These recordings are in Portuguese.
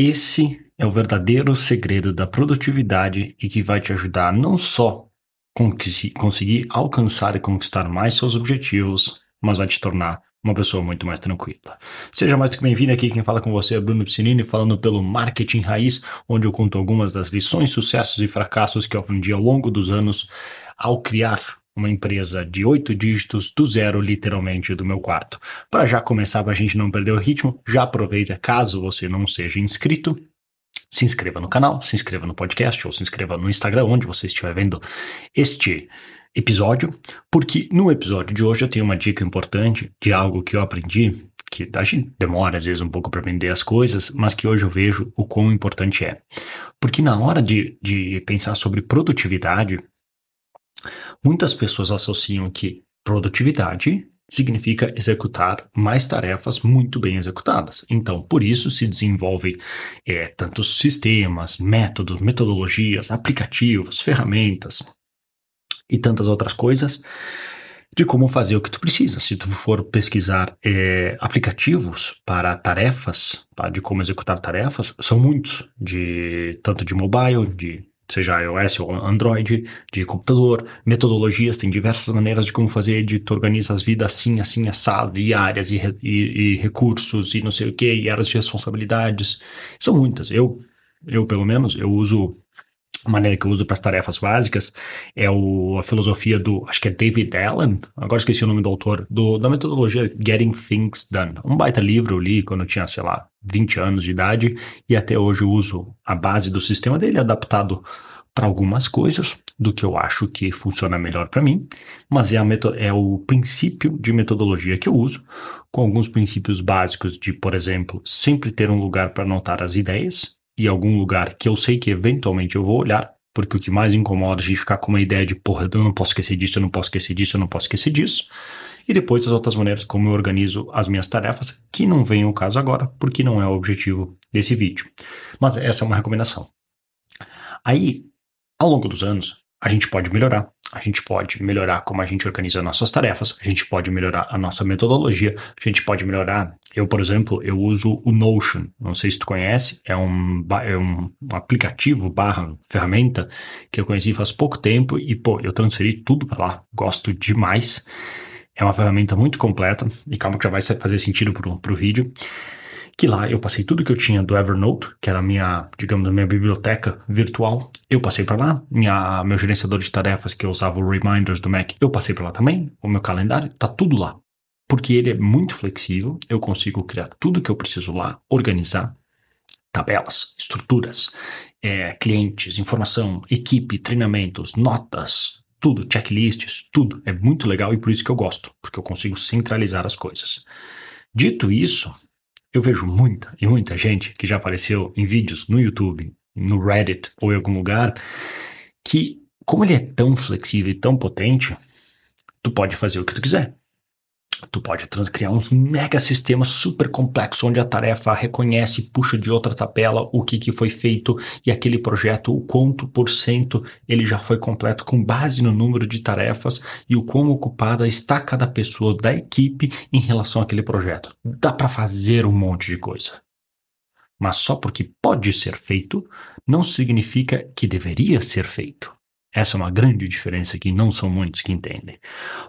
Esse é o verdadeiro segredo da produtividade e que vai te ajudar não só conseguir alcançar e conquistar mais seus objetivos, mas vai te tornar uma pessoa muito mais tranquila. Seja mais do que bem-vindo aqui, quem fala com você é Bruno Piscinini, falando pelo Marketing Raiz, onde eu conto algumas das lições, sucessos e fracassos que eu aprendi ao longo dos anos ao criar uma empresa de oito dígitos do zero, literalmente, do meu quarto. Para já começar, para a gente não perder o ritmo, já aproveita, caso você não seja inscrito, se inscreva no canal, se inscreva no podcast ou se inscreva no Instagram, onde você estiver vendo este episódio, porque no episódio de hoje eu tenho uma dica importante de algo que eu aprendi, que a gente demora às vezes um pouco para aprender as coisas, mas que hoje eu vejo o quão importante é. Porque na hora de, de pensar sobre produtividade, muitas pessoas associam que produtividade significa executar mais tarefas muito bem executadas. Então, por isso se desenvolve é, tantos sistemas, métodos, metodologias, aplicativos, ferramentas e tantas outras coisas de como fazer o que tu precisa. Se tu for pesquisar é, aplicativos para tarefas, para, de como executar tarefas, são muitos, de tanto de mobile, de seja iOS ou Android, de computador, metodologias, tem diversas maneiras de como fazer, de tu organiza as vidas assim, assim, assado, e áreas, e, e, e recursos, e não sei o que, e áreas de responsabilidades. São muitas. Eu, eu pelo menos, eu uso a maneira que eu uso para as tarefas básicas é o, a filosofia do, acho que é David Allen, agora esqueci o nome do autor, do, da metodologia Getting Things Done. Um baita livro eu li quando eu tinha, sei lá, 20 anos de idade e até hoje uso a base do sistema dele adaptado para algumas coisas do que eu acho que funciona melhor para mim, mas é, a é o princípio de metodologia que eu uso, com alguns princípios básicos de, por exemplo, sempre ter um lugar para anotar as ideias, e algum lugar que eu sei que eventualmente eu vou olhar, porque o que mais incomoda é a gente ficar com uma ideia de, porra, eu não posso esquecer disso, eu não posso esquecer disso, eu não posso esquecer disso. E depois as outras maneiras como eu organizo as minhas tarefas, que não vem ao caso agora, porque não é o objetivo desse vídeo. Mas essa é uma recomendação. Aí, ao longo dos anos, a gente pode melhorar a gente pode melhorar como a gente organiza nossas tarefas, a gente pode melhorar a nossa metodologia, a gente pode melhorar. Eu, por exemplo, eu uso o Notion. Não sei se tu conhece, é um, é um aplicativo barra ferramenta que eu conheci faz pouco tempo e, pô, eu transferi tudo para lá. Gosto demais. É uma ferramenta muito completa e calma que já vai fazer sentido pro, pro vídeo que lá eu passei tudo que eu tinha do Evernote, que era a minha, digamos, a minha biblioteca virtual, eu passei para lá, minha, meu gerenciador de tarefas que eu usava o Reminders do Mac, eu passei para lá também, o meu calendário, tá tudo lá. Porque ele é muito flexível, eu consigo criar tudo que eu preciso lá, organizar, tabelas, estruturas, é, clientes, informação, equipe, treinamentos, notas, tudo, checklists, tudo. É muito legal e por isso que eu gosto, porque eu consigo centralizar as coisas. Dito isso, eu vejo muita e muita gente que já apareceu em vídeos no YouTube, no Reddit ou em algum lugar, que, como ele é tão flexível e tão potente, tu pode fazer o que tu quiser. Tu pode criar um mega sistema super complexo onde a tarefa reconhece puxa de outra tabela o que, que foi feito e aquele projeto, o quanto por cento ele já foi completo com base no número de tarefas e o quão ocupada está cada pessoa da equipe em relação àquele projeto. Dá para fazer um monte de coisa. Mas só porque pode ser feito não significa que deveria ser feito. Essa é uma grande diferença que não são muitos que entendem.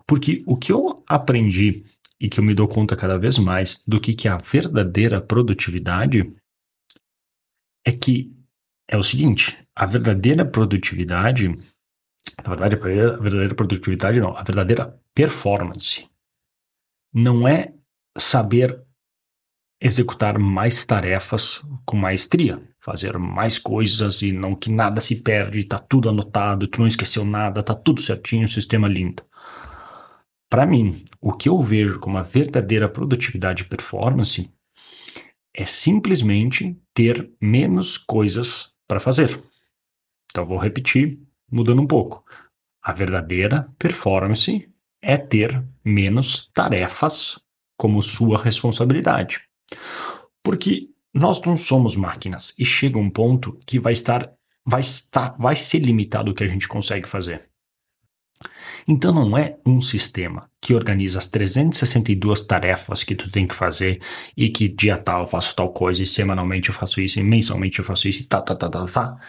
Porque o que eu aprendi e que eu me dou conta cada vez mais do que, que é a verdadeira produtividade é que é o seguinte: a verdadeira produtividade, na verdade, a verdadeira produtividade não, a verdadeira performance não é saber executar mais tarefas com maestria, fazer mais coisas e não que nada se perde, tá tudo anotado, tu não esqueceu nada, tá tudo certinho, sistema lindo. Para mim, o que eu vejo como a verdadeira produtividade e performance é simplesmente ter menos coisas para fazer. Então vou repetir, mudando um pouco. A verdadeira performance é ter menos tarefas como sua responsabilidade. Porque nós não somos máquinas e chega um ponto que vai estar vai estar vai ser limitado o que a gente consegue fazer. Então não é um sistema que organiza as 362 tarefas que tu tem que fazer e que dia tal eu faço tal coisa e semanalmente eu faço isso e mensalmente eu faço isso e tá, tá, tá, tá, tá,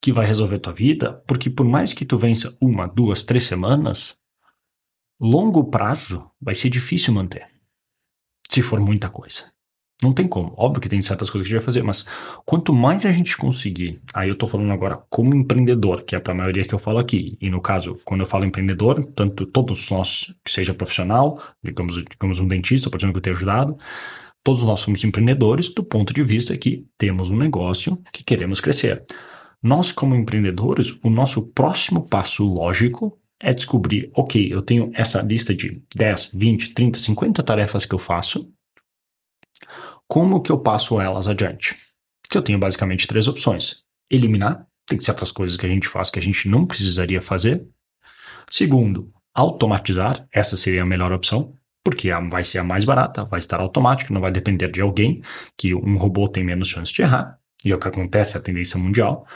que vai resolver tua vida, porque por mais que tu vença uma, duas, três semanas, longo prazo vai ser difícil manter. Se for muita coisa. Não tem como. Óbvio que tem certas coisas que a gente vai fazer, mas quanto mais a gente conseguir, aí eu tô falando agora como empreendedor, que é para a maioria que eu falo aqui. E no caso, quando eu falo empreendedor, tanto todos nós, que seja profissional, digamos, digamos um dentista, por exemplo, que eu tenho ajudado, todos nós somos empreendedores do ponto de vista que temos um negócio que queremos crescer. Nós, como empreendedores, o nosso próximo passo lógico é descobrir, ok, eu tenho essa lista de 10, 20, 30, 50 tarefas que eu faço, como que eu passo elas adiante? Que eu tenho basicamente três opções. Eliminar, tem certas coisas que a gente faz que a gente não precisaria fazer. Segundo, automatizar, essa seria a melhor opção, porque vai ser a mais barata, vai estar automático, não vai depender de alguém, que um robô tem menos chance de errar, e é o que acontece, é a tendência mundial.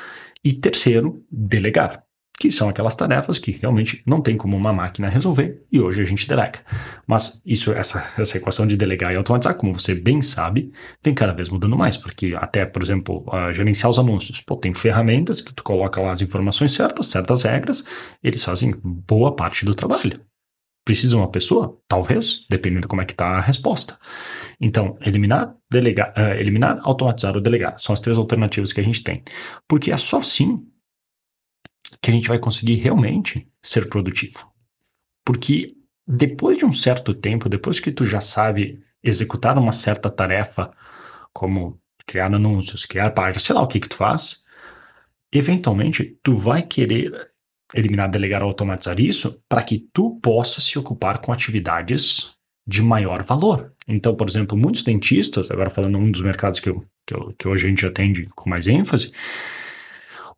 E terceiro, delegar que são aquelas tarefas que realmente não tem como uma máquina resolver e hoje a gente delega. Mas isso, essa, essa equação de delegar e automatizar, como você bem sabe, vem cada vez mudando mais, porque até, por exemplo, uh, gerenciar os anúncios. Pô, tem ferramentas que tu coloca lá as informações certas, certas regras, eles fazem boa parte do trabalho. Precisa uma pessoa? Talvez, dependendo de como é que está a resposta. Então, eliminar, delegar, uh, eliminar, automatizar ou delegar são as três alternativas que a gente tem. Porque é só assim que a gente vai conseguir realmente ser produtivo. Porque depois de um certo tempo, depois que tu já sabe executar uma certa tarefa, como criar anúncios, criar páginas, sei lá o que que tu faz, eventualmente tu vai querer eliminar, delegar ou automatizar isso para que tu possa se ocupar com atividades de maior valor. Então, por exemplo, muitos dentistas, agora falando um dos mercados que, eu, que, eu, que hoje a gente atende com mais ênfase,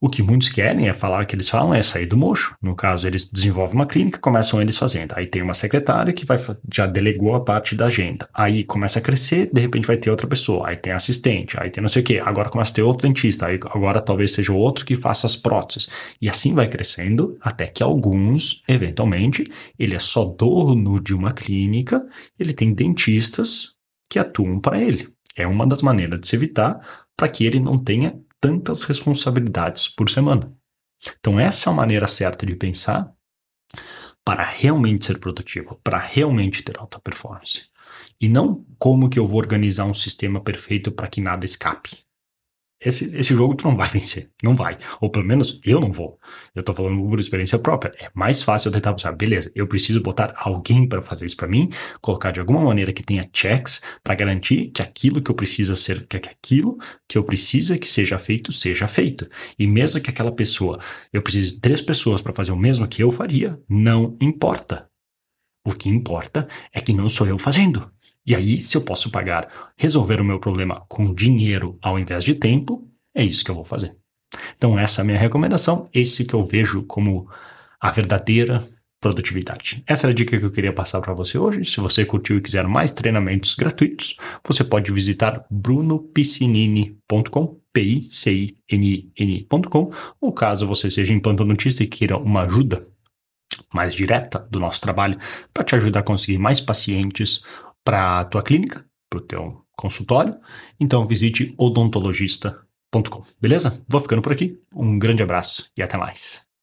o que muitos querem é falar, que eles falam é sair do mocho. No caso, eles desenvolvem uma clínica, começam eles fazendo. Aí tem uma secretária que vai, já delegou a parte da agenda. Aí começa a crescer, de repente vai ter outra pessoa. Aí tem assistente, aí tem não sei o quê. Agora começa a ter outro dentista. Aí agora talvez seja outro que faça as próteses. E assim vai crescendo até que alguns, eventualmente, ele é só dono de uma clínica, ele tem dentistas que atuam para ele. É uma das maneiras de se evitar para que ele não tenha tantas responsabilidades por semana. Então, essa é a maneira certa de pensar para realmente ser produtivo, para realmente ter alta performance. E não como que eu vou organizar um sistema perfeito para que nada escape esse, esse jogo tu não vai vencer. Não vai. Ou pelo menos eu não vou. Eu tô falando por experiência própria. É mais fácil eu tentar pensar, beleza, eu preciso botar alguém para fazer isso para mim, colocar de alguma maneira que tenha checks para garantir que aquilo que eu preciso ser, que aquilo que eu precisa que seja feito, seja feito. E mesmo que aquela pessoa, eu precise de três pessoas para fazer o mesmo que eu faria, não importa. O que importa é que não sou eu fazendo. E aí, se eu posso pagar, resolver o meu problema com dinheiro ao invés de tempo, é isso que eu vou fazer. Então, essa é a minha recomendação, esse que eu vejo como a verdadeira produtividade. Essa era a dica que eu queria passar para você hoje. Se você curtiu e quiser mais treinamentos gratuitos, você pode visitar brunopiscinini.com, p i c i n i ncom ou caso você seja implantodontista e queira uma ajuda mais direta do nosso trabalho para te ajudar a conseguir mais pacientes para a tua clínica, para o teu consultório, então visite odontologista.com, beleza? Vou ficando por aqui, um grande abraço e até mais.